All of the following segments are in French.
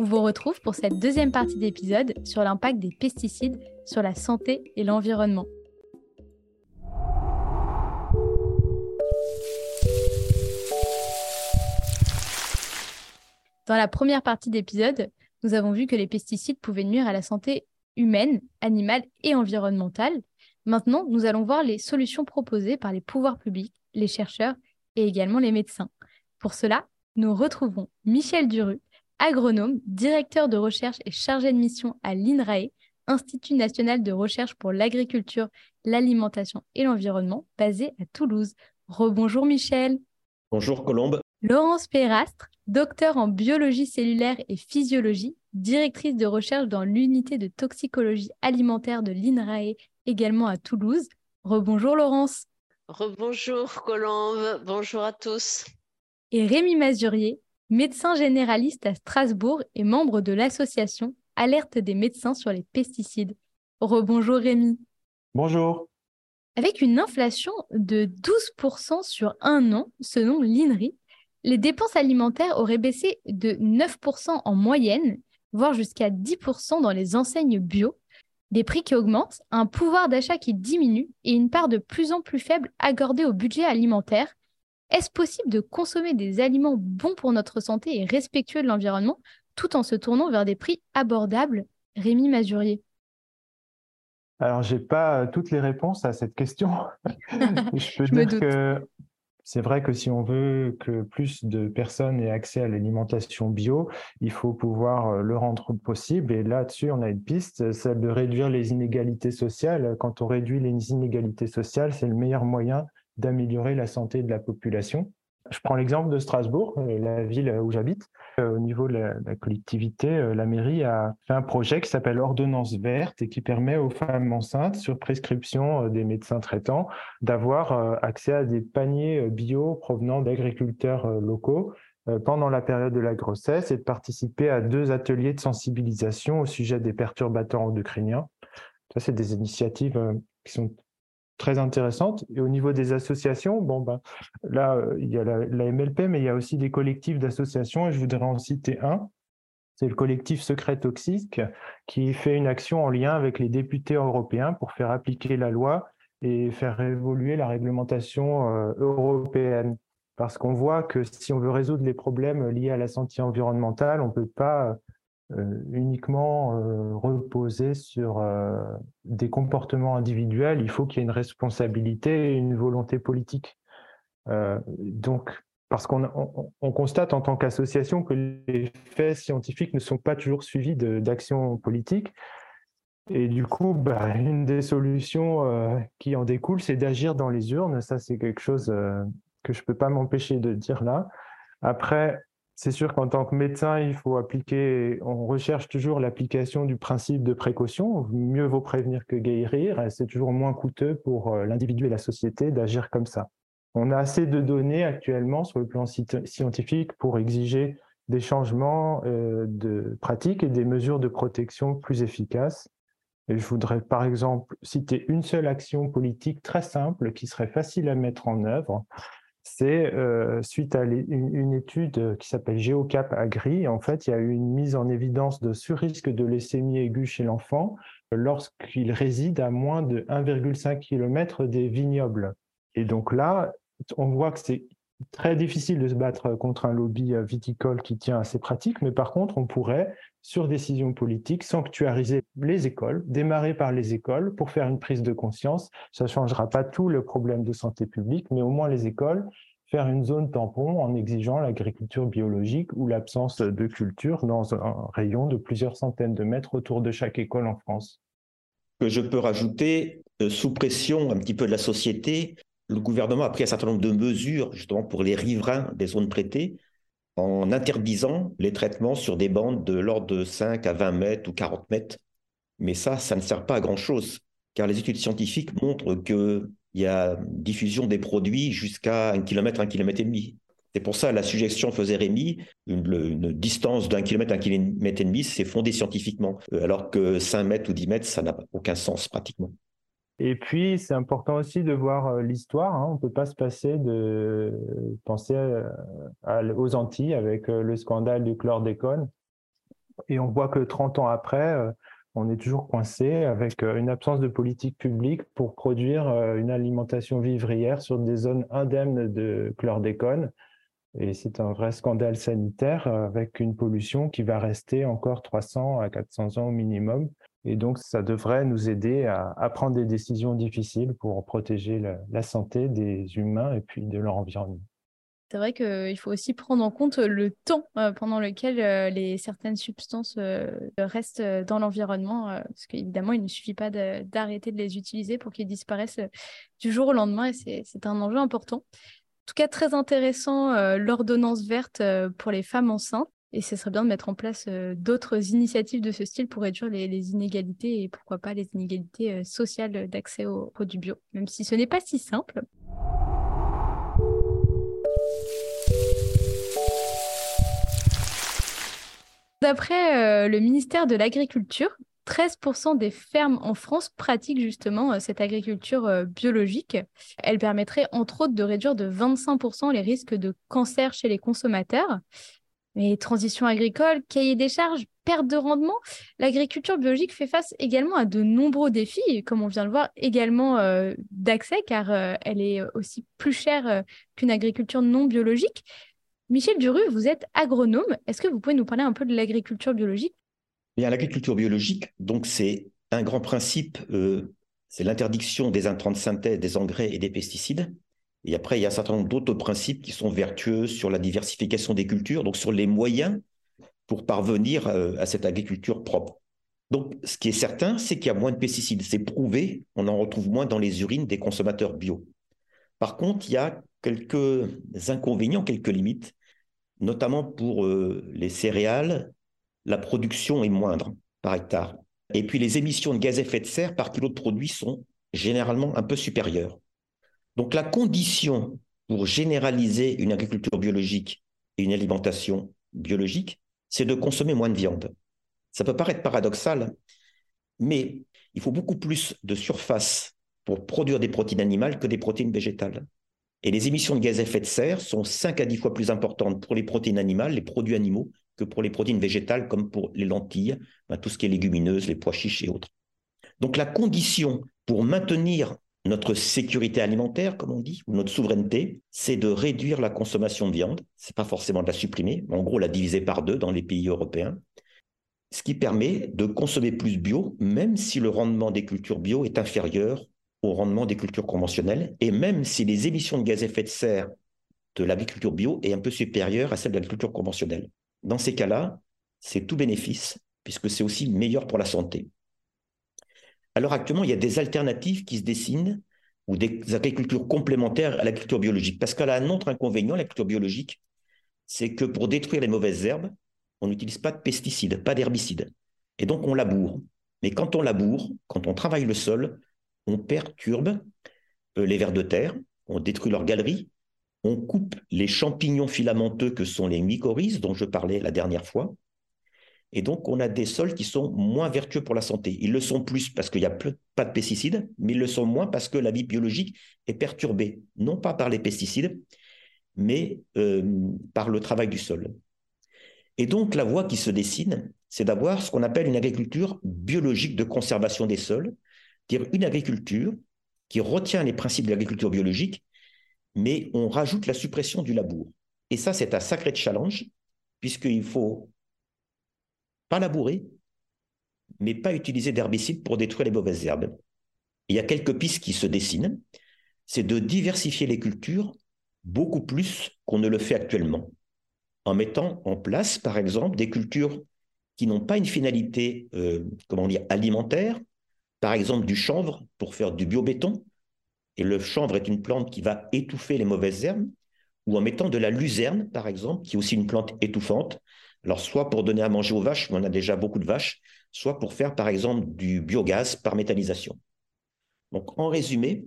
On vous retrouve pour cette deuxième partie d'épisode sur l'impact des pesticides sur la santé et l'environnement. Dans la première partie d'épisode, nous avons vu que les pesticides pouvaient nuire à la santé humaine, animale et environnementale. Maintenant, nous allons voir les solutions proposées par les pouvoirs publics, les chercheurs et également les médecins. Pour cela, nous retrouvons Michel Duru, agronome, directeur de recherche et chargé de mission à l'INRAE, Institut national de recherche pour l'agriculture, l'alimentation et l'environnement, basé à Toulouse. Rebonjour Michel. Bonjour Colombe. Laurence Perastre, docteur en biologie cellulaire et physiologie, directrice de recherche dans l'unité de toxicologie alimentaire de l'INRAE, également à Toulouse. Rebonjour Laurence. Rebonjour Colombe, bonjour à tous. Et Rémi Mazurier, médecin généraliste à Strasbourg et membre de l'association Alerte des médecins sur les pesticides. Rebonjour Rémi. Bonjour. Avec une inflation de 12% sur un an, selon l'INRI, les dépenses alimentaires auraient baissé de 9% en moyenne, voire jusqu'à 10% dans les enseignes bio. Des prix qui augmentent, un pouvoir d'achat qui diminue et une part de plus en plus faible accordée au budget alimentaire, est-ce possible de consommer des aliments bons pour notre santé et respectueux de l'environnement tout en se tournant vers des prix abordables? Rémi Mazurier. Alors, je n'ai pas toutes les réponses à cette question. je peux dire que c'est vrai que si on veut que plus de personnes aient accès à l'alimentation bio, il faut pouvoir euh, le rendre possible. Et là-dessus, on a une piste, celle de réduire les inégalités sociales. Quand on réduit les inégalités sociales, c'est le meilleur moyen d'améliorer la santé de la population. Je prends l'exemple de Strasbourg, euh, la ville où j'habite. Euh, au niveau de la, collectivité, euh, la mairie a fait un projet qui s'appelle Ordonnance verte et qui permet aux femmes enceintes, sur prescription des médecins traitants, d'avoir accès à des paniers bio provenant d'agriculteurs locaux pendant la période de la grossesse et de participer à deux ateliers de sensibilisation au sujet des perturbateurs endocriniens. Ça, c'est des initiatives qui sont très intéressante. Et au niveau des associations, bon, ben, là, euh, il y a la, MLP, mais il y a aussi des collectifs d'associations, et je voudrais en citer un. C'est le collectif Secret Toxique qui fait une action en lien avec les députés européens pour faire appliquer la loi et faire évoluer la réglementation euh, européenne. Parce qu'on voit que si on veut résoudre les problèmes liés à la santé environnementale, on ne peut pas uniquement euh, reposer sur euh, des comportements individuels, il faut qu'il y ait une responsabilité et une volonté politique. donc, parce qu'on on, constate en tant qu'association que les faits scientifiques ne sont pas toujours suivis d'actions politiques. Et du coup, bah, une des solutions qui en découle, c'est d'agir dans les urnes. Ça, c'est quelque chose que je ne peux pas m'empêcher de dire là. Après, c'est sûr qu'en tant que médecin, il faut appliquer, on recherche toujours l'application du principe de précaution. Mieux vaut prévenir que guérir. C'est toujours moins coûteux pour euh, l'individu et la société d'agir comme ça. On a assez de données actuellement sur le plan scientifique pour exiger des changements euh, de pratiques et des mesures de protection plus efficaces. Et je voudrais par exemple citer une seule action politique très simple qui serait facile à mettre en œuvre c'est euh, suite à une, étude qui s'appelle Geocap Agri. En fait, il y a eu une mise en évidence de surrisque de leucémie aiguë chez l'enfant lorsqu'il réside à moins de 1,5 km des vignobles. Et donc là, on voit que c'est très difficile de se battre contre un lobby viticole qui tient à ces pratiques, mais par contre, on pourrait, sur décision politique, sanctuariser les écoles, démarrer par les écoles pour faire une prise de conscience. Ça ne changera pas tout le problème de santé publique, mais au moins les écoles, faire une zone tampon en exigeant l'agriculture biologique ou l'absence de culture dans un rayon de plusieurs centaines de mètres autour de chaque école en France. Que je peux rajouter, euh, sous pression un petit peu de la société, le gouvernement a pris un certain nombre de mesures justement pour les riverains des zones traitées en interdisant les traitements sur des bandes de l'ordre de 5 à 20 mètres ou 40 mètres Mais ça, ça ne sert pas à grand-chose, car les études scientifiques montrent qu'il y a diffusion des produits jusqu'à un kilomètre, un kilomètre et demi. C'est pour ça la suggestion faisait Rémi, une, distance d'un kilomètre, un kilomètre et demi, c'est fondé scientifiquement, euh, alors que 5 mètres ou 10 mètres, ça n'a aucun sens pratiquement. Et puis, c'est important aussi de voir euh, l'histoire. Hein. On ne peut pas se passer de penser aux Antilles avec euh, le scandale du chlordécone. Et on voit que 30 ans après, on est toujours coincé avec une absence de politique publique pour produire une alimentation vivrière sur des zones indemnes de chlordécone et c'est un vrai scandale sanitaire euh, avec une pollution qui va rester encore 300 à 400 ans au minimum. Et donc, ça devrait nous aider à, prendre des décisions difficiles pour protéger la, santé des humains et puis de leur environnement. C'est vrai qu'il faut aussi prendre en compte le temps euh, pendant lequel euh, les, certaines substances restent dans l'environnement, parce qu'évidemment, il ne suffit pas d'arrêter de, les utiliser pour qu'ils disparaissent du jour au lendemain, et c'est un enjeu important tout cas très intéressant euh, l'ordonnance verte euh, pour les femmes enceintes. Et ce serait bien de mettre en place euh, d'autres initiatives de ce style pour réduire les, inégalités et pourquoi pas les inégalités sociales d'accès aux produits bio, même si ce n'est pas si simple. D'après le ministère de l'Agriculture, 13% des fermes en France pratiquent justement euh, cette agriculture euh, biologique. Elle permettrait entre autres de réduire de 25% les risques de cancer chez les consommateurs. Mais transition agricole, cahier des charges, perte de rendement, l'agriculture biologique fait face également à de nombreux défis, comme on vient de voir, également euh, d'accès, car elle est aussi plus chère qu'une agriculture non biologique. Michel Duru, vous êtes agronome. Est-ce que vous pouvez nous parler un peu de l'agriculture biologique? L'agriculture biologique, donc c'est un grand principe, euh, c'est l'interdiction des intrants de synthèse, des engrais et des pesticides. Et après, il y a un certain nombre d'autres principes qui sont vertueux sur la diversification des cultures, donc sur les moyens pour parvenir euh, à cette agriculture propre. Donc, ce qui est certain, c'est qu'il y a moins de pesticides. C'est prouvé, on en retrouve moins dans les urines des consommateurs bio. Par contre, il y a quelques inconvénients, quelques limites, notamment pour euh, les céréales la production est moindre par hectare. Et puis les émissions de gaz à effet de serre par kilo de produit sont généralement un peu supérieures. Donc la condition pour généraliser une agriculture biologique et une alimentation biologique, c'est de consommer moins de viande. Ça peut paraître paradoxal, mais il faut beaucoup plus de surface pour produire des protéines animales que des protéines végétales. Et les émissions de gaz à effet de serre sont 5 à 10 fois plus importantes pour les protéines animales, les produits animaux, que pour les protéines végétales, comme pour les lentilles, ben, tout ce qui est légumineuse, les pois chiches et autres. Donc la condition pour maintenir notre sécurité alimentaire, comme on dit, ou notre souveraineté, c'est de réduire la consommation de viande. Ce n'est pas forcément de la supprimer, mais en gros la diviser par deux dans les pays européens. Ce qui permet de consommer plus bio, même si le rendement des cultures bio est inférieur au rendement des cultures conventionnelles, et même si les émissions de gaz à effet de serre de l'agriculture bio est un peu supérieure à celle de l'agriculture conventionnelle. Dans ces cas-là, c'est tout bénéfice, puisque c'est aussi meilleur pour la santé. Alors actuellement, il y a des alternatives qui se dessinent ou des agricultures complémentaires à l'agriculture biologique. Parce qu'elle a un autre inconvénient, l'agriculture biologique, c'est que pour détruire les mauvaises herbes, on n'utilise pas de pesticides, pas d'herbicides. Et donc on laboure. Mais quand on laboure, quand on travaille le sol, on perturbe euh, les vers de terre, on détruit leurs galeries, on coupe les champignons filamenteux que sont les mycorhizes dont je parlais la dernière fois. Et donc, on a des sols qui sont moins vertueux pour la santé. Ils le sont plus parce qu'il n'y a pas de pesticides, mais ils le sont moins parce que la vie biologique est perturbée, non pas par les pesticides, mais euh, par le travail du sol. Et donc, la voie qui se dessine, c'est d'avoir ce qu'on appelle une agriculture biologique de conservation des sols, c'est-à-dire une agriculture qui retient les principes de l'agriculture biologique, mais on rajoute la suppression du labour. Et ça, c'est un sacré challenge, puisqu'il faut pas labourer, mais pas utiliser d'herbicides pour détruire les mauvaises herbes. Il y a quelques pistes qui se dessinent, c'est de diversifier les cultures beaucoup plus qu'on ne le fait actuellement, en mettant en place, par exemple, des cultures qui n'ont pas une finalité euh, comment dire, alimentaire, par exemple du chanvre pour faire du biobéton, et le chanvre est une plante qui va étouffer les mauvaises herbes, ou en mettant de la luzerne, par exemple, qui est aussi une plante étouffante. Alors, soit pour donner à manger aux vaches, on a déjà beaucoup de vaches, soit pour faire par exemple du biogaz par méthanisation. Donc en résumé,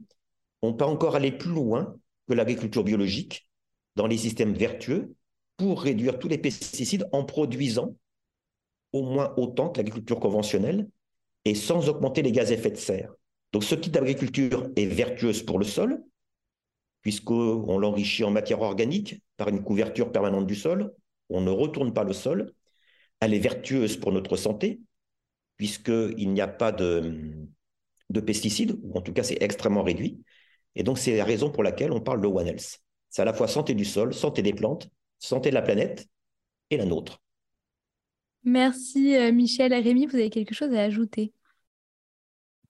on peut encore aller plus loin que l'agriculture biologique dans les systèmes vertueux pour réduire tous les pesticides en produisant au moins autant que l'agriculture conventionnelle et sans augmenter les gaz à effet de serre. Donc ce type d'agriculture est vertueuse pour le sol, puisqu'on l'enrichit en matière organique par une couverture permanente du sol, on ne retourne pas le sol. Elle est vertueuse pour notre santé, puisqu'il n'y a pas de, de pesticides, ou en tout cas c'est extrêmement réduit. Et donc c'est la raison pour laquelle on parle de One Health. C'est à la fois santé du sol, santé des plantes, santé de la planète et la nôtre. Merci euh, Michel. Rémi, vous avez quelque chose à ajouter?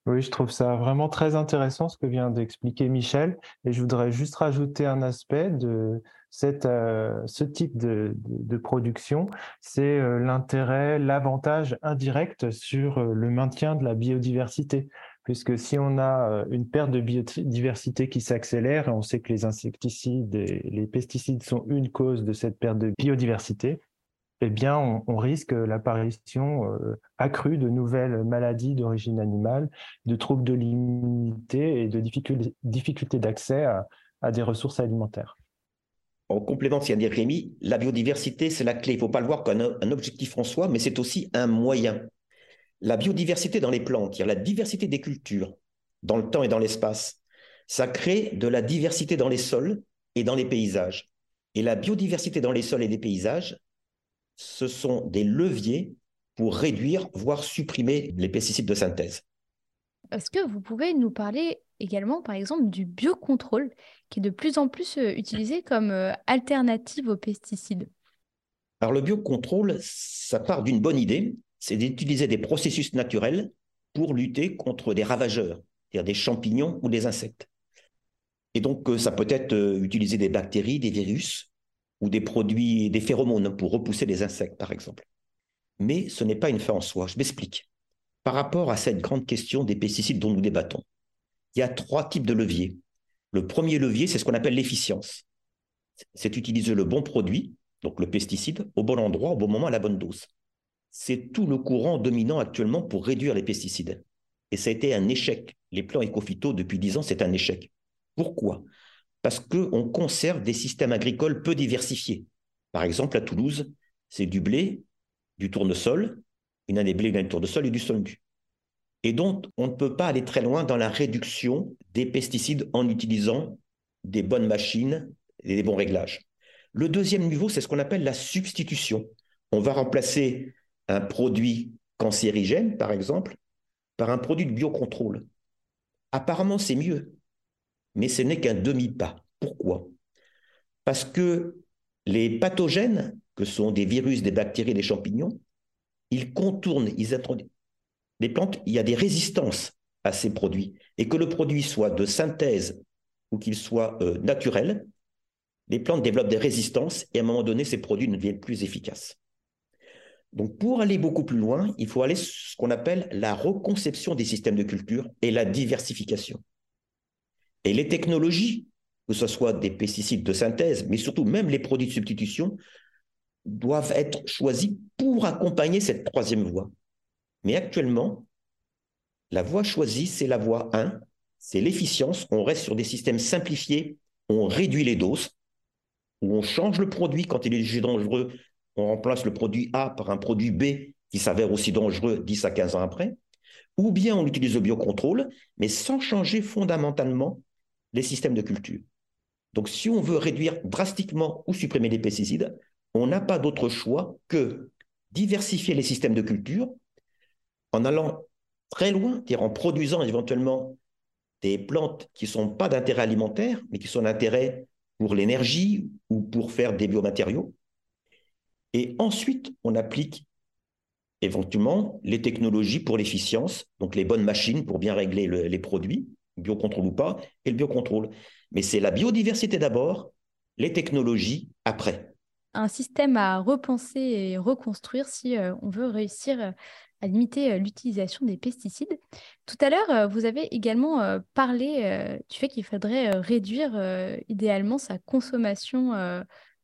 Oui, je trouve ça vraiment très intéressant ce que vient d'expliquer Michel. Et je voudrais juste rajouter un aspect de cette, euh, ce type de, production, c'est euh, l'intérêt, l'avantage indirect sur le maintien de la biodiversité. Puisque si on a une perte de biodiversité qui s'accélère, et on sait que les insecticides et les pesticides sont une cause de cette perte de biodiversité, eh bien, on, risque l'apparition euh, accrue de nouvelles maladies d'origine animale, de troubles de l'immunité et de difficultés, d'accès à, des ressources alimentaires. En complément de ce qu'a dit Rémi, la biodiversité, c'est la clé. Il ne faut pas le voir comme un, objectif en soi, mais c'est aussi un moyen. La biodiversité dans les plantes, la diversité des cultures, dans le temps et dans l'espace, ça crée de la diversité dans les sols et dans les paysages. Et la biodiversité dans les sols et les paysages, ce sont des leviers pour réduire, voire supprimer les pesticides de synthèse. Est-ce que vous pouvez nous parler également, par exemple, du biocontrôle, qui est de plus en plus euh, utilisé comme euh, alternative aux pesticides? Alors le biocontrôle, ça part d'une bonne idée, c'est d'utiliser des processus naturels pour lutter contre des ravageurs, c'est-à-dire des champignons ou des insectes. Et donc, euh, ça peut être utiliser des bactéries, des virus, ou des produits, des phéromones pour repousser les insectes, par exemple. Mais ce n'est pas une fin en soi. Je m'explique. Par rapport à cette grande question des pesticides dont nous débattons, il y a trois types de leviers. Le premier levier, c'est ce qu'on appelle l'efficience. C'est utiliser le bon produit, donc le pesticide, au bon endroit, au bon moment, à la bonne dose. C'est tout le courant dominant actuellement pour réduire les pesticides. Et ça a été un échec. Les plans éco-phyto, depuis dix ans, c'est un échec. Pourquoi? Parce qu'on conserve des systèmes agricoles peu diversifiés. Par exemple, à Toulouse, c'est du blé, du tournesol, une année blé, une année tournesol et du sondu. Et donc, on ne peut pas aller très loin dans la réduction des pesticides en utilisant des bonnes machines et des bons réglages. Le deuxième niveau, c'est ce qu'on appelle la substitution. On va remplacer un produit cancérigène, par exemple, par un produit de biocontrôle. Apparemment, c'est mieux, mais ce n'est qu'un demi-pas. Pourquoi? Parce que les pathogènes, que sont des virus, des bactéries, des champignons, ils contournent, ils introduisent. Les plantes, il y a des résistances à ces produits. Et que le produit soit de synthèse ou qu'il soit euh, naturel, les plantes développent des résistances et à un moment donné, ces produits ne deviennent plus efficaces. Donc pour aller beaucoup plus loin, il faut aller ce qu'on appelle la reconception des systèmes de culture et la diversification. Et les technologies, que ce soit des pesticides de synthèse, mais surtout même les produits de substitution, doivent être choisis pour accompagner cette troisième voie. Mais actuellement, la voie choisie, c'est la voie 1, c'est l'efficience. On reste sur des systèmes simplifiés, on réduit les doses, ou on change le produit quand il est jugé dangereux, on remplace le produit A par un produit B qui s'avère aussi dangereux 10 à 15 ans après, ou bien on utilise le biocontrôle, mais sans changer fondamentalement les systèmes de culture. Donc si on veut réduire drastiquement ou supprimer les pesticides, on n'a pas d'autre choix que diversifier les systèmes de culture en allant très loin, en produisant éventuellement des plantes qui ne sont pas d'intérêt alimentaire, mais qui sont d'intérêt pour l'énergie ou pour faire des biomatériaux. Et ensuite, on applique éventuellement les technologies pour l'efficience, donc les bonnes machines pour bien régler les produits, biocontrôle ou pas, et le biocontrôle. Mais c'est la biodiversité d'abord, les technologies après. Un système à repenser et reconstruire si euh, on veut réussir euh, à limiter euh, l'utilisation des pesticides. Tout à l'heure, vous avez également parlé du fait qu'il faudrait réduire idéalement sa consommation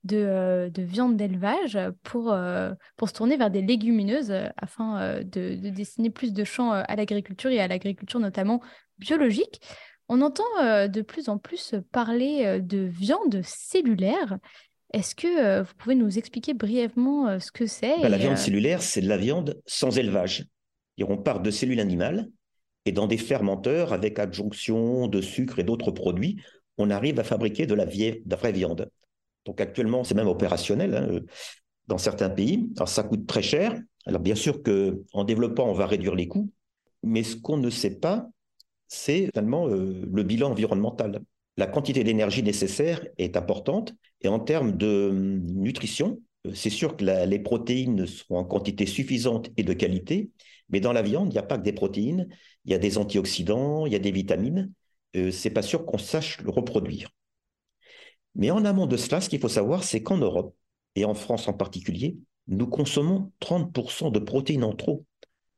de, viande d'élevage pour, pour se tourner vers des légumineuses afin de, de, destiner plus de champs à l'agriculture et à l'agriculture notamment biologique. On entend de plus en plus parler de viande cellulaire. Est-ce que vous pouvez nous expliquer brièvement ce que c'est bah, La viande cellulaire, c'est de la viande sans élevage. On part de cellules animales et dans des fermenteurs avec adjonction de sucre et d'autres produits, on arrive à fabriquer de la, vraie viande. Donc actuellement, c'est même opérationnel hein, dans certains pays. Alors ça coûte très cher. Alors bien sûr qu'en développant, on va réduire les coûts, mais ce qu'on ne sait pas, c'est finalement euh, le bilan environnemental. La quantité d'énergie nécessaire est importante et en termes de hum, nutrition, euh, c'est sûr que les protéines seront en quantité suffisante et de qualité, mais dans la viande, il n'y a pas que des protéines, il y a des antioxydants, il y a des vitamines. Euh, c'est pas sûr qu'on sache le reproduire. Mais en amont de cela, ce qu'il faut savoir, c'est qu'en Europe, et en France en particulier, nous consommons 30% de protéines en trop.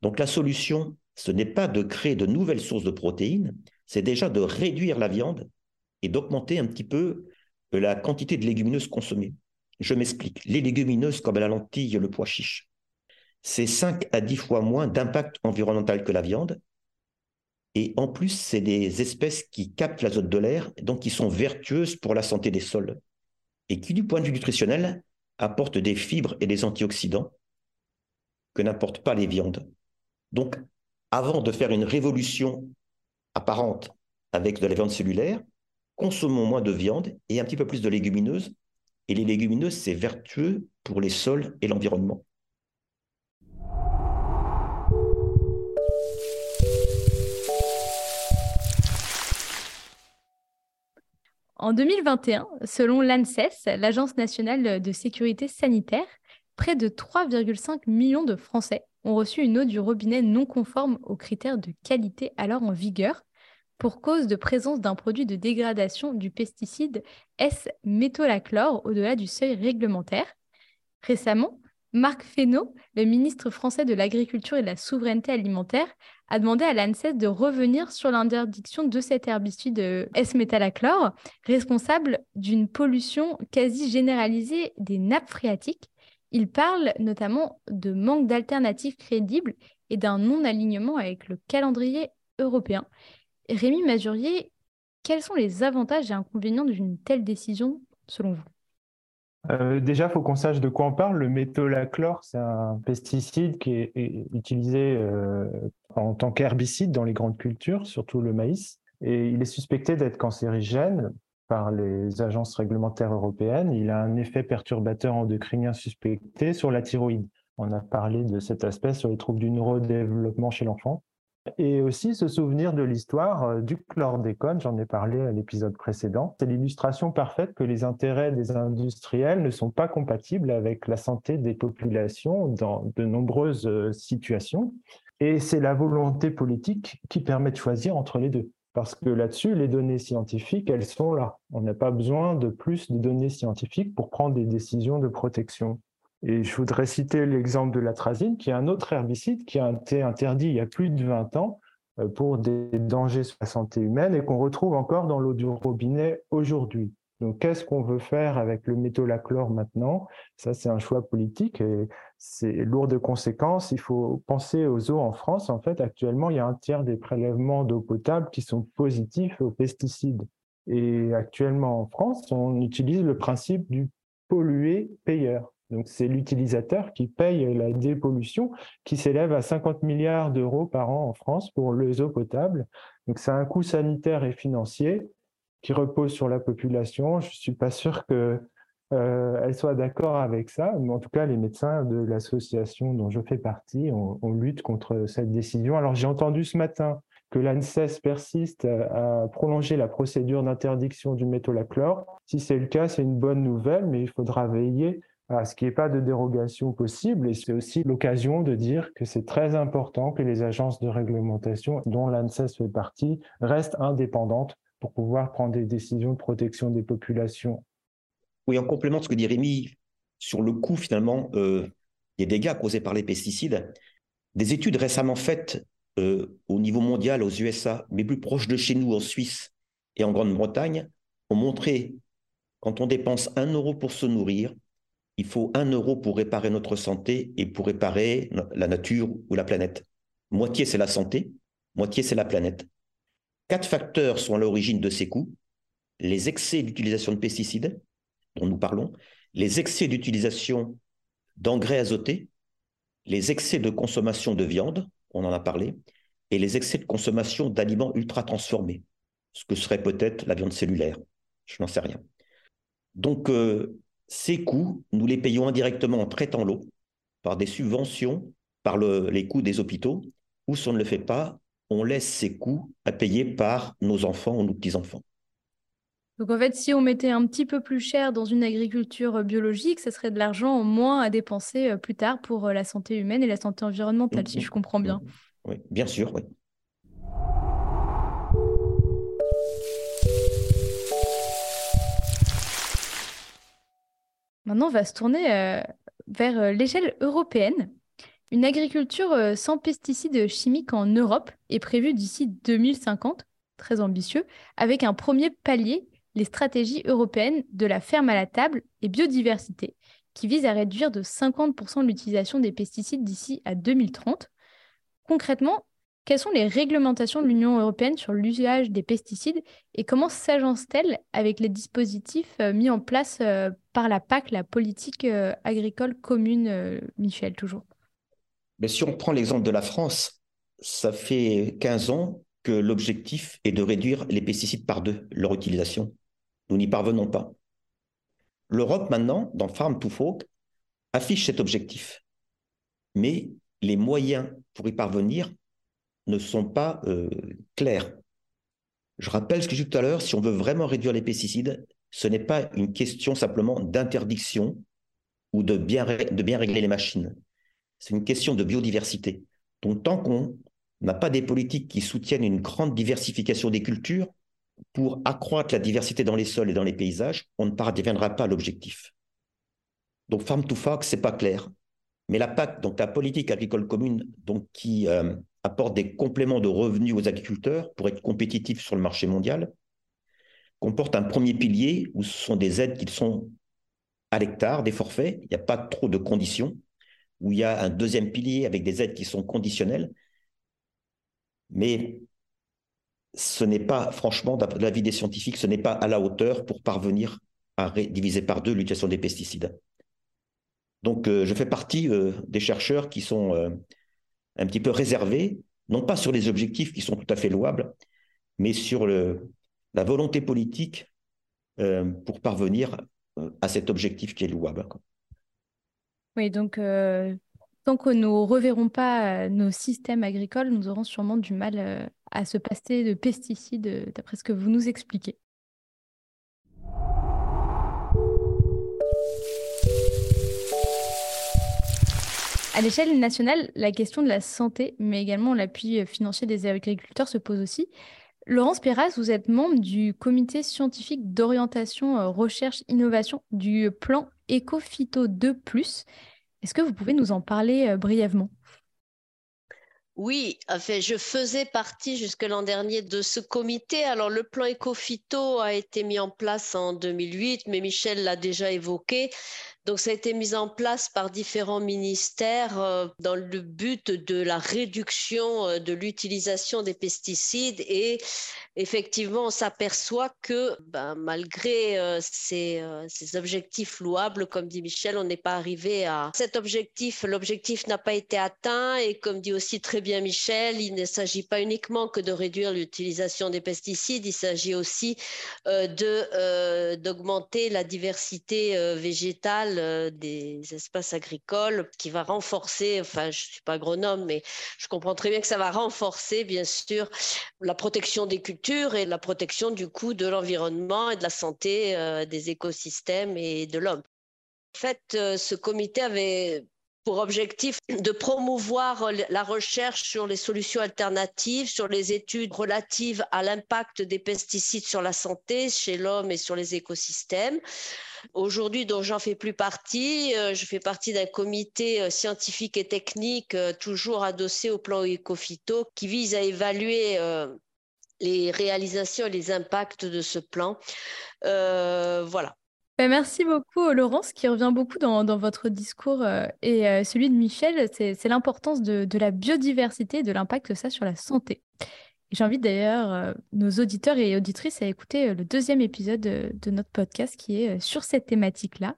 Donc la solution, ce n'est pas de créer de nouvelles sources de protéines, c'est déjà de réduire la viande et d'augmenter un petit peu la quantité de légumineuses consommées. Je m'explique. Les légumineuses comme la lentille, le pois chiche, c'est 5 à 10 fois moins d'impact environnemental que la viande. Et en plus, c'est des espèces qui captent l'azote de l'air, donc qui sont vertueuses pour la santé des sols. Et qui, du point de vue nutritionnel, apportent des fibres et des antioxydants que n'apportent pas les viandes. Donc, avant de faire une révolution apparente avec de la viande cellulaire, consommons moins de viande et un petit peu plus de légumineuses. Et les légumineuses, c'est vertueux pour les sols et l'environnement. En 2021, selon l'ANSES, l'Agence nationale de sécurité sanitaire, près de 3,5 millions de Français ont reçu une eau du robinet non conforme aux critères de qualité alors en vigueur pour cause de présence d'un produit de dégradation du pesticide S-métolachlore au-delà du seuil réglementaire. Récemment, Marc Fesneau, le ministre français de l'Agriculture et de la Souveraineté alimentaire, a demandé à l'ANSES de revenir sur l'interdiction de cet herbicide S-métolachlore, responsable d'une pollution quasi généralisée des nappes phréatiques. Il parle notamment de manque d'alternatives crédibles et d'un non-alignement avec le calendrier européen. Rémi Mazurier, quels sont les avantages et inconvénients d'une telle décision selon vous? Euh, déjà, il faut qu'on sache de quoi on parle. Le métolachlore, c'est un pesticide qui est, utilisé euh, en tant qu'herbicide dans les grandes cultures, surtout le maïs. Et il est suspecté d'être cancérigène par les agences réglementaires européennes. Il a un effet perturbateur endocrinien suspecté sur la thyroïde. On a parlé de cet aspect sur les troubles du neurodéveloppement chez l'enfant et aussi se souvenir de l'histoire euh, du chlordécone, j'en ai parlé à l'épisode précédent. C'est l'illustration parfaite que les intérêts des industriels ne sont pas compatibles avec la santé des populations dans de nombreuses euh, situations. Et c'est la volonté politique qui permet de choisir entre les deux. Parce que là-dessus, les données scientifiques, elles sont là. On n'a pas besoin de plus de données scientifiques pour prendre des décisions de protection. Et je voudrais citer l'exemple de l'atrazine, qui est un autre herbicide qui a été interdit il y a plus de 20 ans euh, pour des dangers sur la santé humaine et qu'on retrouve encore dans l'eau du robinet aujourd'hui. Donc, qu'est-ce qu'on veut faire avec le métolachlore maintenant? Ça, c'est un choix politique et c'est lourd de conséquences. Il faut penser aux eaux en France. En fait, actuellement, il y a un tiers des prélèvements d'eau potable qui sont positifs aux pesticides. Et actuellement, en France, on utilise le principe du polluer-payeur. Donc c'est l'utilisateur qui paye la dépollution qui s'élève à 50 milliards d'euros par an en France pour les eaux potables. Donc c'est un coût sanitaire et financier qui repose sur la population. Je ne suis pas sûr qu'elle euh, soit d'accord avec ça, mais en tout cas les médecins de l'association dont je fais partie, on, lutte contre cette décision. Alors j'ai entendu ce matin que l'ANSES persiste à prolonger la procédure d'interdiction du métolachlore. Si c'est le cas, c'est une bonne nouvelle, mais il faudra veiller à ce qu'il n'y ait pas de dérogation possible. Et c'est aussi l'occasion de dire que c'est très important que les agences de réglementation, dont l'ANSES fait partie, restent indépendantes pour pouvoir prendre des décisions de protection des populations. Oui, en complément de ce que dit Rémi, sur le coût finalement euh, des dégâts causés par les pesticides, des études récemment faites euh, au niveau mondial aux USA, mais plus proches de chez nous en Suisse et en Grande-Bretagne, ont montré Quand on dépense un euro pour se nourrir, il faut un euro pour réparer notre santé et pour réparer la nature ou la planète. Moitié, c'est la santé, moitié, c'est la planète. Quatre facteurs sont à l'origine de ces coûts. Les excès d'utilisation de pesticides, dont nous parlons, les excès d'utilisation d'engrais azotés, les excès de consommation de viande, on en a parlé, et les excès de consommation d'aliments ultra transformés, ce que serait peut-être la viande cellulaire. Je n'en sais rien. Donc, euh, ces coûts, nous les payons indirectement en traitant l'eau, par des subventions, par les coûts des hôpitaux, ou si on ne le fait pas, on laisse ces coûts à payer par nos enfants ou nos petits-enfants. Donc en fait, si on mettait un petit peu plus cher dans une agriculture biologique, ce serait de l'argent en moins à dépenser euh, plus tard pour euh, la santé humaine et la santé environnementale, si je comprends bien. Oui, bien sûr, oui. Maintenant, on va se tourner euh, vers l'échelle européenne. Une agriculture sans pesticides chimiques en Europe est prévue d'ici 2050, très ambitieux, avec un premier palier les stratégies européennes de la ferme à la table et biodiversité, qui visent à réduire de 50% l'utilisation des pesticides d'ici à 2030. Concrètement, quelles sont les réglementations de l'Union européenne sur l'usage des pesticides et comment s'agencent-elles avec les dispositifs euh, mis en place euh, par la PAC, la politique euh, agricole commune, Michel, toujours? Mais Si on prend l'exemple de la France, ça fait 15 ans que l'objectif est de réduire les pesticides par deux, leur utilisation. Nous n'y parvenons pas. L'Europe, maintenant, dans Farm to Fork, affiche cet objectif. Mais les moyens pour y parvenir ne sont pas euh, clairs. Je rappelle ce que j'ai dit tout à l'heure, si on veut vraiment réduire les pesticides, ce n'est pas une question simplement d'interdiction ou de bien, de bien régler les machines. C'est une question de biodiversité. Donc tant qu'on n'a pas des politiques qui soutiennent une grande diversification des cultures, pour accroître la diversité dans les sols et dans les paysages, on ne parviendra pas à l'objectif. Donc Farm to Fork, c'est pas clair. Mais la PAC, donc la politique agricole commune, donc qui euh, apporte des compléments de revenus aux agriculteurs pour être compétitifs sur le marché mondial, comporte un premier pilier où ce sont des aides qui sont à l'hectare, des forfaits, il n'y a pas trop de conditions, où il y a un deuxième pilier avec des aides qui sont conditionnelles. Mais ce n'est pas, franchement, d'après l'avis des scientifiques, ce n'est pas à la hauteur pour parvenir à diviser par deux l'utilisation des pesticides. Donc, euh, je fais partie euh, des chercheurs qui sont euh, un petit peu réservés, non pas sur les objectifs qui sont tout à fait louables, mais sur la volonté politique pour parvenir à cet objectif qui est louable. Oui, donc tant que nous reverrons pas nos systèmes agricoles, nous aurons sûrement du mal à se passer de pesticides, euh, d'après ce que vous nous expliquez. À l'échelle nationale, la question de la santé, mais également l'appui financier des agriculteurs se pose aussi. Laurence Perras, vous êtes membre du comité scientifique d'orientation euh, recherche innovation du plan EcoPhyto 2+. Est-ce que vous pouvez nous en parler euh, brièvement? Oui, je faisais partie jusque l'an dernier de ce comité. Alors, le plan Ecofito a été mis en place en 2008, mais Michel l'a déjà évoqué. Donc, ça a été mis en place par différents ministères euh, dans le but de la réduction euh, de l'utilisation des pesticides. Et effectivement, on s'aperçoit que ben, malgré euh, ces, objectifs louables, comme dit Michel, on n'est pas arrivé à cet objectif. L'objectif n'a pas été atteint. Et comme dit aussi très bien Michel, il ne s'agit pas uniquement que de réduire l'utilisation des pesticides, il s'agit aussi d'augmenter la diversité végétale euh, des espaces agricoles qui va renforcer, enfin je ne suis pas agronome, mais je comprends très bien que ça va renforcer bien sûr la protection des cultures et la protection du coup de l'environnement et de la santé euh, des écosystèmes et de l'homme. En fait, euh, ce comité avait pour objectif de promouvoir la recherche sur les solutions alternatives, sur les études relatives à l'impact des pesticides sur la santé chez l'homme et sur les écosystèmes. Aujourd'hui, dont j'en fais plus partie, euh, je fais partie d'un comité euh, scientifique et technique euh, toujours adossé au plan Ecofito qui vise à évaluer les réalisations et les impacts de ce plan. voilà. Bah, merci beaucoup, Laurence, qui revient beaucoup dans, votre discours euh, et euh, celui de Michel, c'est l'importance de, la biodiversité et de l'impact que ça sur la santé. J'invite d'ailleurs euh, nos auditeurs et auditrices à écouter le deuxième épisode de, notre podcast qui est sur cette thématique-là.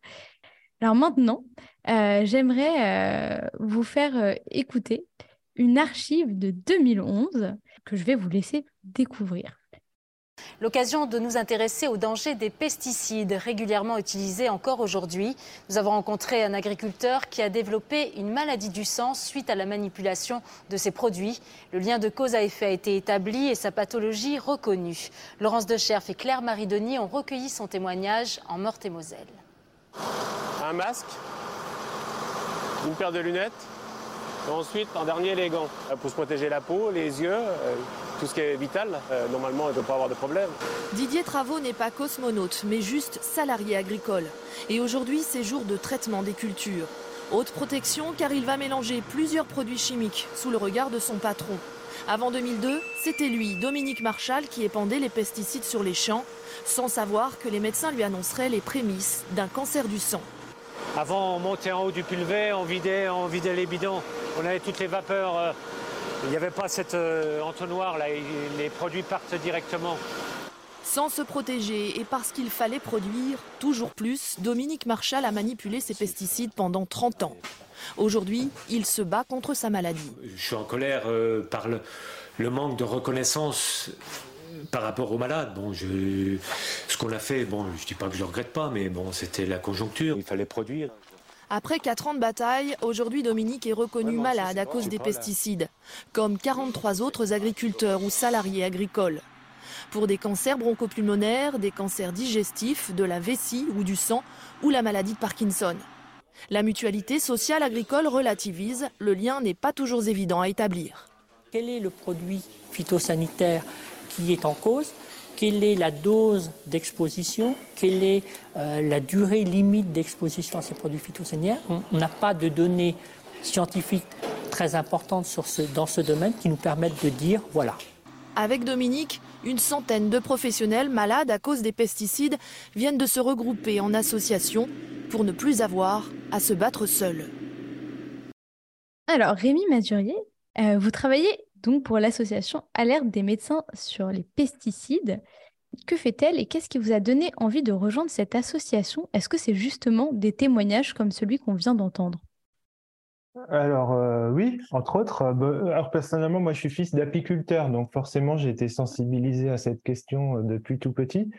Alors maintenant, j'aimerais vous faire écouter une archive de 2011 que je vais vous laisser découvrir. L'occasion de nous intéresser aux dangers des pesticides régulièrement utilisés encore aujourd'hui. Nous avons rencontré un agriculteur qui a développé une maladie du sang suite à la manipulation de ces produits. Le lien de cause à effet a été établi et sa pathologie reconnue. Laurence Decherf et Claire Maridoni ont recueilli son témoignage en Meurthe-et-Moselle. Un masque, une paire de lunettes, ensuite en dernier les gants pour se protéger la peau, les yeux. Euh, tout ce qui est vital, euh, normalement, il ne doit pas avoir de problème. Didier Travaux n'est pas cosmonaute, mais juste salarié agricole. Et aujourd'hui, c'est jour de traitement des cultures. Haute protection car il va mélanger plusieurs produits chimiques sous le regard de son patron. Avant 2002, c'était lui, Dominique Marchal, qui épandait les pesticides sur les champs, sans savoir que les médecins lui annonceraient les prémices d'un cancer du sang. Avant, on montait en haut du pulvé, on vidait, on vidait les bidons, on avait toutes les vapeurs euh, il n'y avait pas cette euh, entonnoir là, les produits partent directement. Sans se protéger et parce qu'il fallait produire toujours plus, Dominique Marchal a manipulé ses pesticides pendant 30 ans. Aujourd'hui, il se bat contre sa maladie. Je suis en colère euh, par le, manque de reconnaissance euh, par rapport aux malades. Bon, je, ce qu'on a fait, bon, je dis pas que je ne regrette pas, mais bon, c'était la conjoncture. Il fallait produire. Après 4 ans de bataille, aujourd'hui Dominique est reconnu malade à cause des pesticides, comme 43 autres agriculteurs ou salariés agricoles. Pour des cancers bronchopulmonaires, des cancers digestifs, de la vessie ou du sang, ou la maladie de Parkinson. La mutualité sociale agricole relativise, le lien n'est pas toujours évident à établir. Quel est le produit phytosanitaire qui est en cause? Quelle est la dose d'exposition, quelle est euh, la durée limite d'exposition à ces produits phytosanitaires. On n'a pas de données scientifiques très importantes sur ce, dans ce domaine qui nous permettent de dire voilà. Avec Dominique, une centaine de professionnels malades à cause des pesticides viennent de se regrouper en association pour ne plus avoir à se battre seuls. Alors, Rémi Mazurier, euh, vous travaillez donc pour l'association Alerte des médecins sur les pesticides. Que fait-elle et qu'est-ce qui vous a donné envie de rejoindre cette association? Est-ce que c'est justement des témoignages comme celui qu'on vient d'entendre? Alors euh, oui, entre autres. Euh, bah, alors personnellement, moi je suis fils d'apiculteur, donc forcément j'ai été sensibilisé à cette question euh, depuis tout petit.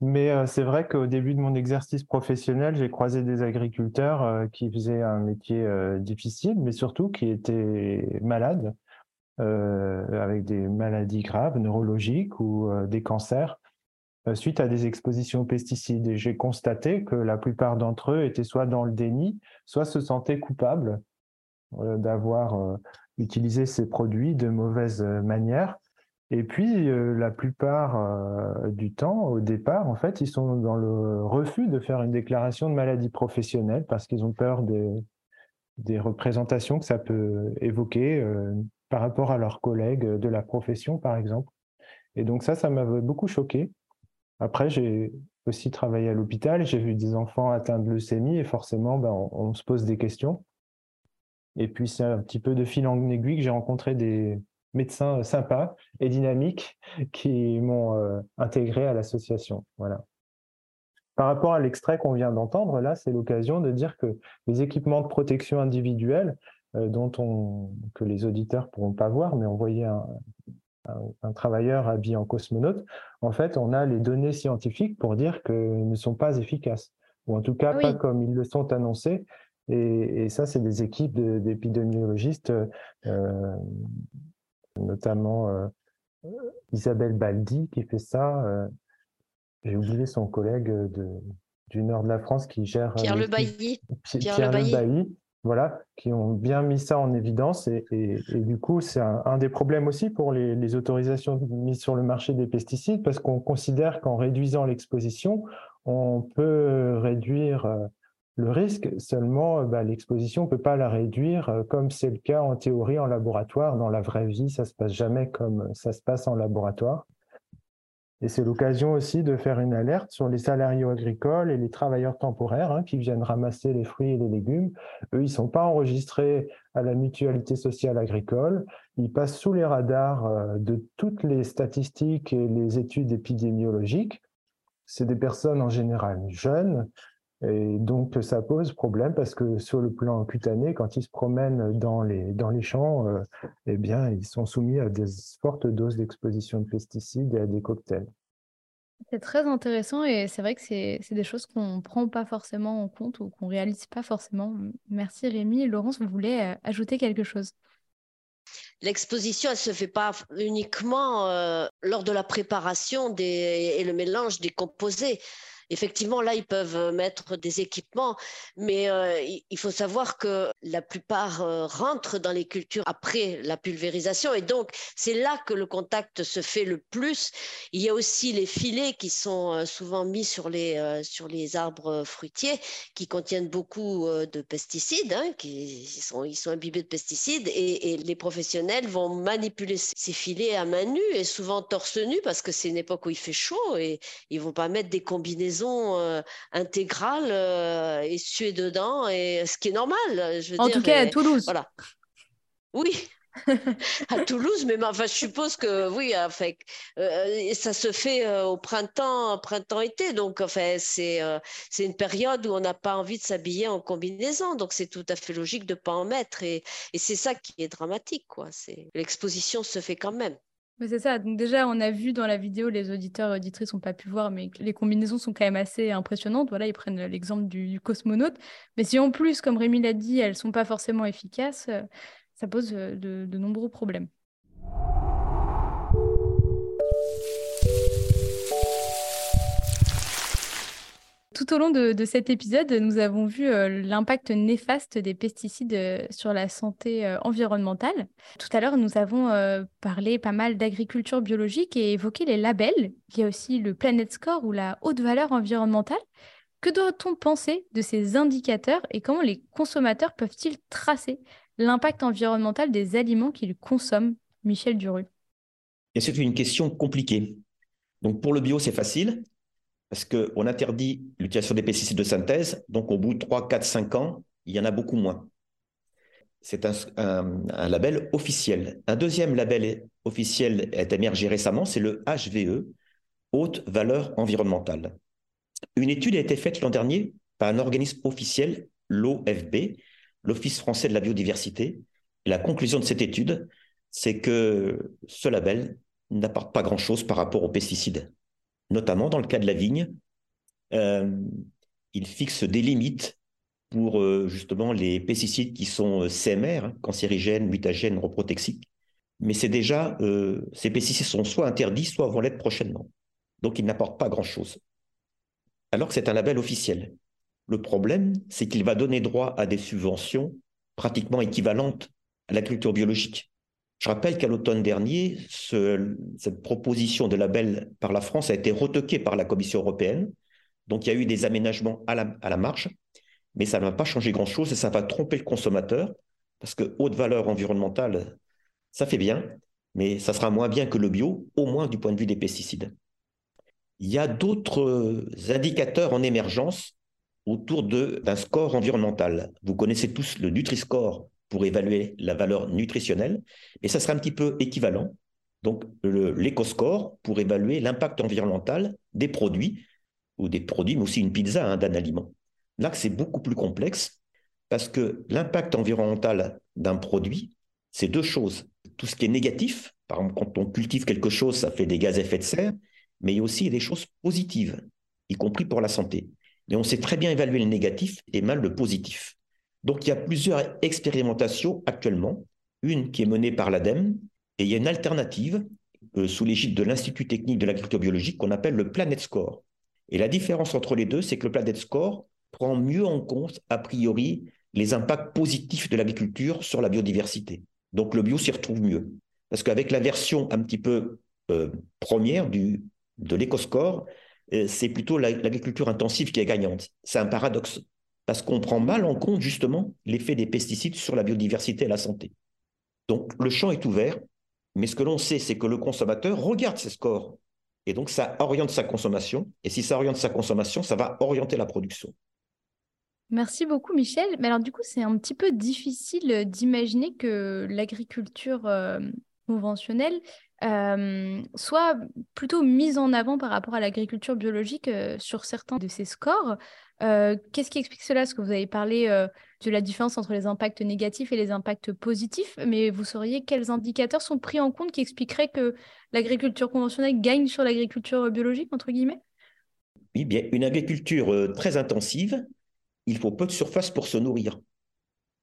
Mais c'est vrai qu'au début de mon exercice professionnel, j'ai croisé des agriculteurs qui faisaient un métier difficile, mais surtout qui étaient malades avec des maladies graves, neurologiques ou euh, des cancers euh, suite à des expositions aux pesticides. Et j'ai constaté que la plupart d'entre eux étaient soit dans le déni, soit se sentaient coupables d'avoir utilisé ces produits de mauvaise manière. Et puis, la plupart du temps, au départ, en fait, ils sont dans le refus de faire une déclaration de maladie professionnelle parce qu'ils ont peur des représentations que ça peut évoquer, par rapport à leurs collègues de la profession, par exemple. Et donc ça, ça m'avait beaucoup choqué. Après, j'ai aussi travaillé à l'hôpital, j'ai vu des enfants atteints de leucémie et forcément, ben, on, se pose des questions. Et puis, c'est un petit peu de fil en aiguille que j'ai rencontré des médecins sympas et dynamiques qui m'ont euh, intégré à l'association. Voilà. Par rapport à l'extrait qu'on vient d'entendre, là, c'est l'occasion de dire que les équipements de protection individuelle, dont on, que les auditeurs pourront pas voir, mais on voyait un, un, travailleur habillé en cosmonaute, en fait, on a les données scientifiques pour dire qu'ils ne sont pas efficaces, ou en tout cas pas comme ils le sont annoncés. Et, et ça, c'est des équipes d'épidémiologistes, euh, notamment euh, Isabelle Baldi qui fait ça. J'ai oublié son collègue de, du nord de la France qui gère. Pierre Le Bailly. Pierre, Pierre Le Bailly voilà, qui ont bien mis ça en évidence. Et, du coup, c'est un, des problèmes aussi pour les, autorisations mises sur le marché des pesticides, parce qu'on considère qu'en réduisant l'exposition, on peut réduire euh, le risque. Seulement, bah, l'exposition, on ne peut pas la réduire euh, comme c'est le cas en théorie en laboratoire. Dans la vraie vie, ça se passe jamais comme ça se passe en laboratoire. Et c'est l'occasion aussi de faire une alerte sur les salariés agricoles et les travailleurs temporaires hein, qui viennent ramasser les fruits et les légumes. Eux, ils ne sont pas enregistrés à la mutualité sociale agricole. Ils passent sous les radars euh, de toutes les statistiques et les études épidémiologiques. C'est des personnes en général jeunes. Et donc, ça pose problème parce que sur le plan cutané, quand ils se promènent dans les, dans les champs, euh, eh bien, ils sont soumis à des fortes doses d'exposition de pesticides et à des cocktails. C'est très intéressant et c'est vrai que c'est des choses qu'on ne prend pas forcément en compte ou qu'on ne réalise pas forcément. Merci Rémi. Laurence, vous voulez euh, ajouter quelque chose? L'exposition, elle ne se fait pas uniquement euh, lors de la préparation des, et le mélange des composés effectivement, là, ils peuvent euh, mettre des équipements, mais euh, il faut savoir que la plupart euh, rentrent dans les cultures après la pulvérisation, et donc c'est là que le contact se fait le plus. Il y a aussi les filets qui sont souvent mis sur les, sur les arbres fruitiers, qui contiennent beaucoup de pesticides, hein, qui sont, imbibés de pesticides, et, et les professionnels vont manipuler ces filets à main nue et souvent torse nu parce que c'est une époque où il fait chaud et ils vont pas mettre des combinaisons euh, intégrale euh, et suer dedans, et ce qui est normal. Je en tout cas, à Toulouse. Voilà. Oui, à Toulouse, mais enfin, je suppose que oui, enfin, euh, ça se fait au printemps, printemps-été, donc enfin, c'est c'est une période où on n'a pas envie de s'habiller en combinaison, donc c'est tout à fait logique de pas en mettre, et, et c'est ça qui est dramatique, quoi. C'est l'exposition se fait quand même c'est ça. Donc déjà, on a vu dans la vidéo, les auditeurs et auditrices n'ont pas pu voir, mais les combinaisons sont quand même assez impressionnantes. Voilà, ils prennent l'exemple du, cosmonaute. Mais si en plus, comme Rémi l'a dit, elles sont pas forcément efficaces, euh, ça pose euh, de nombreux problèmes. Tout au long de, cet épisode, nous avons vu euh, l'impact néfaste des pesticides euh, sur la santé euh, environnementale. Tout à l'heure, nous avons parlé pas mal d'agriculture biologique et évoqué les labels. Il y a aussi le Planet Score ou la haute valeur environnementale. Que doit-on penser de ces indicateurs et comment les consommateurs peuvent-ils tracer l'impact environnemental des aliments qu'ils consomment? Michel Duru. C'est une question compliquée. Donc pour le bio, c'est facile parce qu'on interdit l'utilisation des pesticides de synthèse, donc au bout de 3, 4, 5 ans, il y en a beaucoup moins. C'est un, label officiel. Un deuxième label officiel est émergé récemment, c'est le HVE, Haute Valeur Environnementale. Une étude a été faite l'an dernier par un organisme officiel, l'OFB, l'Office français de la biodiversité. La conclusion de cette étude, c'est que ce label n'apporte pas grand-chose par rapport aux pesticides notamment dans le cas de la vigne. Euh, il fixe des limites pour euh, justement les pesticides qui sont euh, CMR, hein, cancérigènes, mutagènes, reprotoxiques. Mais c'est déjà, ces pesticides sont soit interdits, soit vont l'être prochainement. Donc ils n'apportent pas grand-chose. Alors que c'est un label officiel. Le problème, c'est qu'il va donner droit à des subventions pratiquement équivalentes à la culture biologique. Je rappelle qu'à l'automne dernier, cette proposition de label par la France a été retoquée par la Commission européenne. Donc il y a eu des aménagements à la, marge, mais ça ne va pas changer grand-chose et ça va tromper le consommateur, parce que haute valeur environnementale, ça fait bien, mais ça sera moins bien que le bio, au moins du point de vue des pesticides. Il y a d'autres indicateurs en émergence autour d'un score environnemental. Vous connaissez tous le Nutri-Score pour évaluer la valeur nutritionnelle, et ça sera un petit peu équivalent. Donc, l'éco-score pour évaluer l'impact environnemental des produits, ou des produits, mais aussi une pizza hein, d'un aliment. Là, c'est beaucoup plus complexe parce que l'impact environnemental d'un produit, c'est deux choses. Tout ce qui est négatif, par exemple, quand on cultive quelque chose, ça fait des gaz à effet de serre, mais il y a aussi des choses positives, y compris pour la santé. Et on sait très bien évaluer le négatif et mal le positif. Donc il y a plusieurs expérimentations actuellement, une qui est menée par l'ADEME, et il y a une alternative euh, sous l'égide de l'Institut technique de l'agriculture biologique qu'on appelle le Planet Score. Et la différence entre les deux, c'est que le Planet Score prend mieux en compte, a priori, les impacts positifs de l'agriculture sur la biodiversité. Donc le bio s'y retrouve mieux. Parce qu'avec la version un petit peu euh, première de l'éco-score, euh, c'est plutôt l'agriculture intensive qui est gagnante. C'est un paradoxe parce qu'on prend mal en compte justement l'effet des pesticides sur la biodiversité et la santé. Donc le champ est ouvert, mais ce que l'on sait, c'est que le consommateur regarde ses scores Et donc, ça oriente sa consommation. Et si ça oriente sa consommation, ça va orienter la production. Merci beaucoup, Michel. Mais alors, du coup, c'est un petit peu difficile d'imaginer que l'agriculture euh, conventionnelle euh, soit plutôt mise en avant par rapport à l'agriculture biologique euh, sur certains de ses scores. Euh, qu'est-ce qui explique cela? Est-ce que vous avez parlé de la différence entre les impacts négatifs et les impacts positifs, mais vous sauriez quels indicateurs sont pris en compte qui expliqueraient que l'agriculture conventionnelle gagne sur l'agriculture biologique, entre guillemets? Oui, bien, une agriculture très intensive, il faut peu de surface pour se nourrir.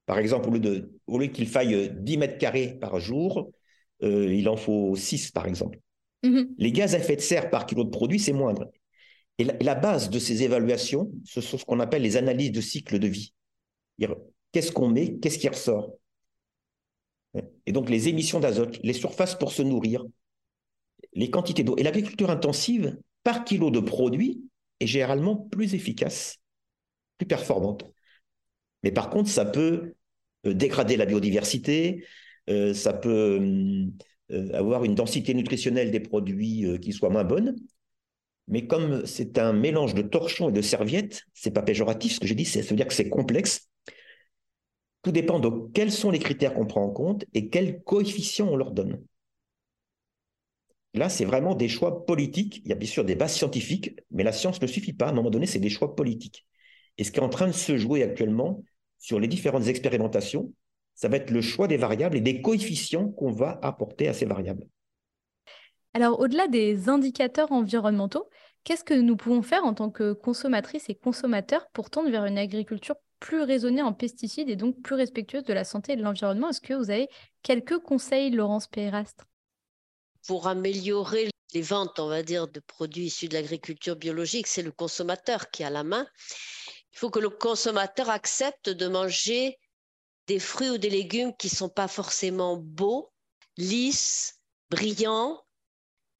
Par exemple, au lieu, lieu qu'il faille 10 mètres carrés par jour, euh, il en faut 6 par exemple. Mhm. Les gaz à effet de serre par kilo de produit, c'est moindre. Et la, base de ces évaluations, ce sont ce qu'on appelle les analyses de cycle de vie. Qu'est-ce qu'on met, qu'est-ce qui ressort? Et donc les émissions d'azote, les surfaces pour se nourrir, les quantités d'eau. Et l'agriculture intensive, par kilo de produit, est généralement plus efficace, plus performante. Mais par contre, ça peut euh, dégrader la biodiversité, euh, ça peut euh, avoir une densité nutritionnelle des produits qui soit moins bonne. Mais comme c'est un mélange de torchons et de serviettes, c'est pas péjoratif ce que j'ai dit, ça veut dire que c'est complexe. Tout dépend de quels sont les critères qu'on prend en compte et quels coefficients on leur donne. Là, c'est vraiment des choix politiques. Il y a bien sûr des bases scientifiques, mais la science ne suffit pas. À un moment donné, c'est des choix politiques. Et ce qui est en train de se jouer actuellement sur les différentes expérimentations, ça va être le choix des variables et des coefficients qu'on va apporter à ces variables. Alors, au-delà des indicateurs environnementaux, qu'est-ce que nous pouvons faire en tant que consommatrices et consommateurs pour tendre vers une agriculture plus raisonnée en pesticides et donc plus respectueuse de la santé et de l'environnement? Est-ce que vous avez quelques conseils, Laurence Péérastre Pour améliorer les ventes, on va dire, de produits issus de l'agriculture biologique, c'est le consommateur qui a la main. Il faut que le consommateur accepte de manger des fruits ou des légumes qui sont pas forcément beaux, lisses, brillants,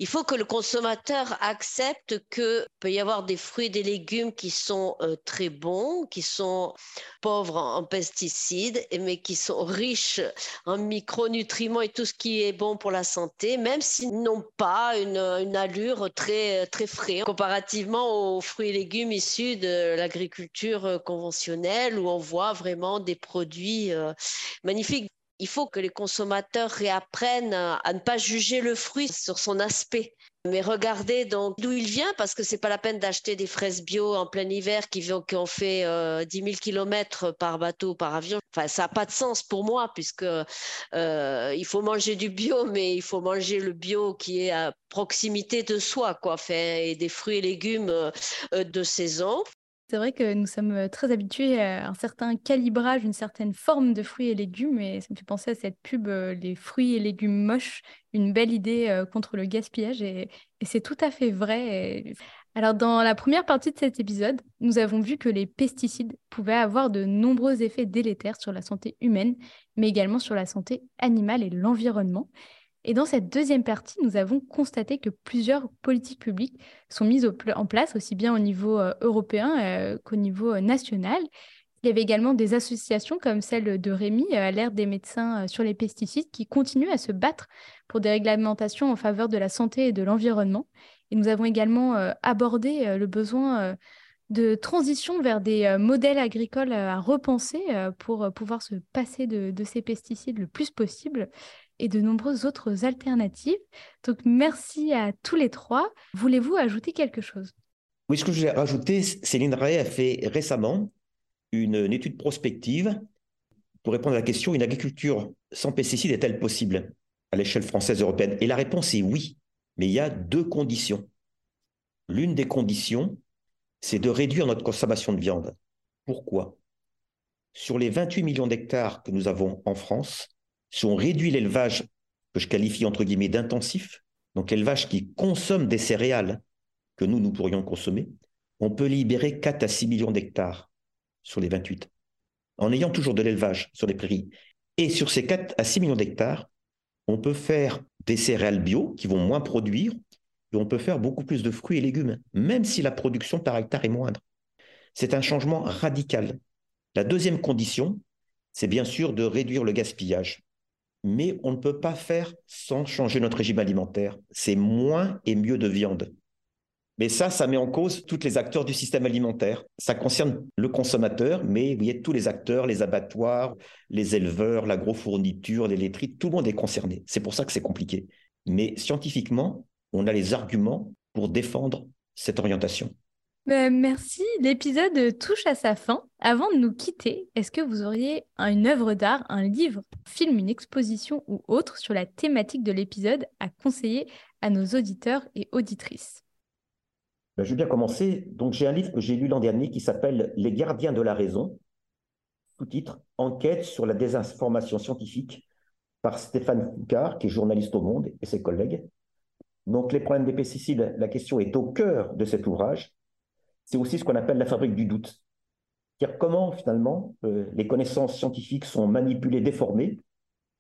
il faut que le consommateur accepte qu'il peut y avoir des fruits et des légumes qui sont euh, très bons, qui sont pauvres en, pesticides, mais qui sont riches en micronutriments et tout ce qui est bon pour la santé, même s'ils n'ont pas une, allure très, très frais, comparativement aux fruits et légumes issus de l'agriculture conventionnelle, où on voit vraiment des produits euh, magnifiques il faut que les consommateurs réapprennent à ne pas juger le fruit sur son aspect, mais regarder donc d'où il vient, parce que c'est pas la peine d'acheter des fraises bio en plein hiver qui, ont fait 10 000 km par bateau, par avion. Enfin, ça n'a pas de sens pour moi, puisque euh, il faut manger du bio, mais il faut manger le bio qui est à proximité de soi, quoi, et des fruits et légumes euh, de saison. C'est vrai que nous sommes euh, très habitués à un certain calibrage, une certaine forme de fruits et légumes, et ça me fait penser à cette pub euh, Les fruits et légumes moches, une belle idée euh, contre le gaspillage, et, c'est tout à fait vrai. Alors, dans la première partie de cet épisode, nous avons vu que les pesticides pouvaient avoir de nombreux effets délétères sur la santé humaine, mais également sur la santé animale et l'environnement. Et dans cette deuxième partie, nous avons constaté que plusieurs politiques publiques sont mises en place, aussi bien au niveau euh, européen euh, qu'au niveau euh, national. Il y avait également des associations comme celle de Rémi, à l'ère des médecins sur les pesticides, qui continuent à se battre pour des réglementations en faveur de la santé et de l'environnement. Et nous avons également abordé le besoin de transition vers des modèles agricoles à repenser pour pouvoir se passer de, de, ces pesticides le plus possible et de nombreuses autres alternatives. Donc merci à tous les trois. Voulez-vous ajouter quelque chose? Oui, ce que je voulais rajouter, Céline Ray a fait récemment une, étude prospective pour répondre à la question une agriculture sans pesticides est-elle possible à l'échelle française européenne? Et la réponse est oui, mais il y a deux conditions. L'une des conditions, c'est de réduire notre consommation de viande. Pourquoi? Sur les 28 millions d'hectares que nous avons en France, si on réduit l'élevage que je qualifie entre guillemets d'intensif, donc l'élevage qui consomme des céréales que nous, nous pourrions consommer, on peut libérer 4 à 6 millions d'hectares sur les 28, en ayant toujours de l'élevage sur les prairies. Et sur ces 4 à 6 millions d'hectares, on peut faire des céréales bio qui vont moins produire, et on peut faire beaucoup plus de fruits et légumes, même si la production par hectare est moindre. C'est un changement radical. La deuxième condition, c'est bien sûr de réduire le gaspillage. Mais on ne peut pas faire sans changer notre régime alimentaire. C'est moins et mieux de viande. Mais ça, ça met en cause tous les acteurs du système alimentaire. Ça concerne le consommateur, mais vous voyez, tous les acteurs, les abattoirs, les éleveurs, l'agrofourniture, les laiteries, tout le monde est concerné. C'est pour ça que c'est compliqué. Mais scientifiquement, on a les arguments pour défendre cette orientation. Ben, merci. L'épisode touche à sa fin. Avant de nous quitter, est-ce que vous auriez une œuvre d'art, un livre, un film, une exposition ou autre sur la thématique de l'épisode à conseiller à nos auditeurs et auditrices? Ben, Je veux bien commencer. Donc, j'ai un livre que j'ai lu l'an dernier qui s'appelle Les gardiens de la raison, sous-titre Enquête sur la désinformation scientifique par Stéphane Foucard, qui est journaliste au Monde, et ses collègues. Donc, les problèmes des pesticides, la question est au cœur de cet ouvrage c'est aussi ce qu'on appelle la fabrique du doute. C'est-à-dire comment finalement euh, les connaissances scientifiques sont manipulées, déformées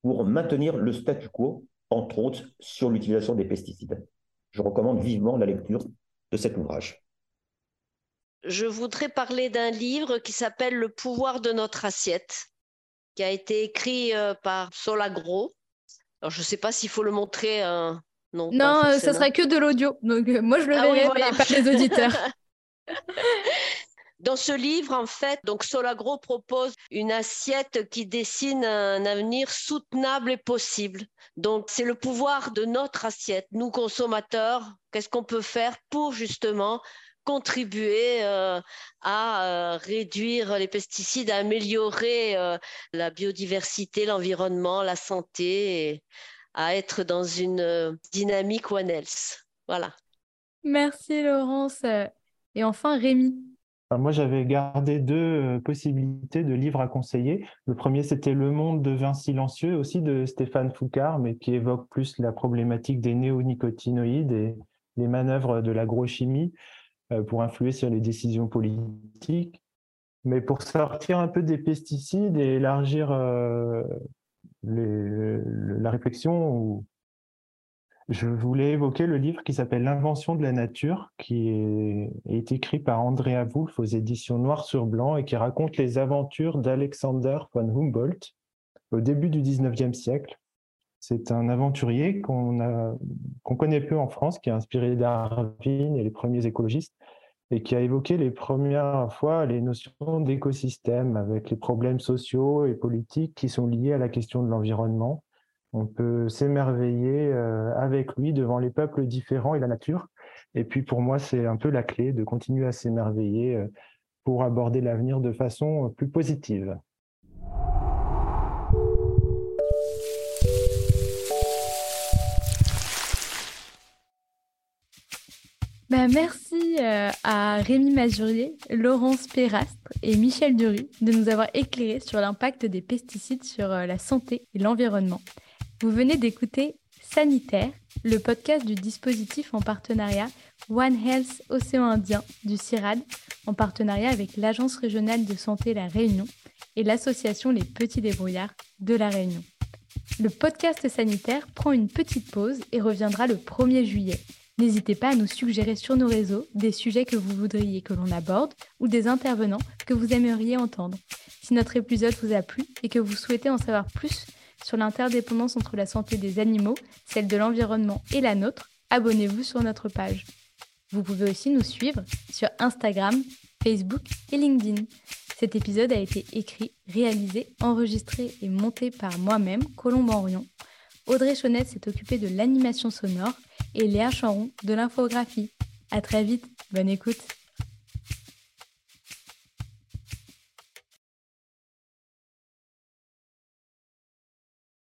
pour maintenir le statu quo, entre autres sur l'utilisation des pesticides. Je recommande vivement la lecture de cet ouvrage. Je voudrais parler d'un livre qui s'appelle Le pouvoir de notre assiette, qui a été écrit euh, par Solagro. Alors, je ne sais pas s'il faut le montrer. Euh, non, non ça serait que de l'audio. Donc, moi, je le ah verrai, pas les auditeurs. Dans ce livre, en fait, donc Solagro propose une assiette qui dessine un avenir soutenable et possible. Donc, c'est le pouvoir de notre assiette, nous consommateurs. Qu'est-ce qu'on peut faire pour justement contribuer euh, à euh, réduire les pesticides, à améliorer euh, la biodiversité, l'environnement, la santé, à être dans une dynamique One Health. Voilà. Merci Laurence. Et enfin, Rémi. moi, j'avais gardé deux euh, possibilités de livres à conseiller. Le premier, c'était Le monde de silencieux, aussi de Stéphane Foucard, mais qui évoque plus la problématique des néonicotinoïdes et les manœuvres de l'agrochimie euh, pour influer sur les décisions politiques. Mais pour sortir un peu des pesticides et élargir euh, la réflexion je voulais évoquer le livre qui s'appelle L'invention de la nature, qui est, écrit par Andrea Wolff aux éditions Noir sur Blanc et qui raconte les aventures d'Alexander von Humboldt au début du 19e siècle. C'est un aventurier qu'on connaît peu en France, qui a inspiré Darwin et les premiers écologistes, et qui a évoqué les premières fois les notions d'écosystème avec les problèmes sociaux et politiques qui sont liés à la question de l'environnement on peut s'émerveiller euh, avec lui devant les peuples différents et la nature. Et puis pour moi, c'est un peu la clé de continuer à s'émerveiller euh, pour aborder l'avenir de façon euh, plus positive. Bah, merci à Rémi Mazurier, Laurence Perastre et Michel Dury de nous avoir éclairé sur l'impact des pesticides sur la santé et l'environnement. Vous venez d'écouter Sanitaire, le podcast du dispositif en partenariat One Health Océan Indien du CIRAD, en partenariat avec l'Agence régionale de santé La Réunion et l'association Les Petits Débrouillards de La Réunion. Le podcast sanitaire prend une petite pause et reviendra le 1er juillet. N'hésitez pas à nous suggérer sur nos réseaux des sujets que vous voudriez que l'on aborde ou des intervenants que vous aimeriez entendre. Si notre épisode vous a plu et que vous souhaitez en savoir plus sur l'interdépendance entre la santé des animaux, celle de l'environnement et la nôtre, abonnez-vous sur notre page. Vous pouvez aussi nous suivre sur Instagram, Facebook et LinkedIn. Cet épisode a été écrit, réalisé, enregistré et monté par moi-même, Colombe Henrion. Audrey Chonette s'est occupée de l'animation sonore et Léa Charon de l'infographie. À très vite, bonne écoute.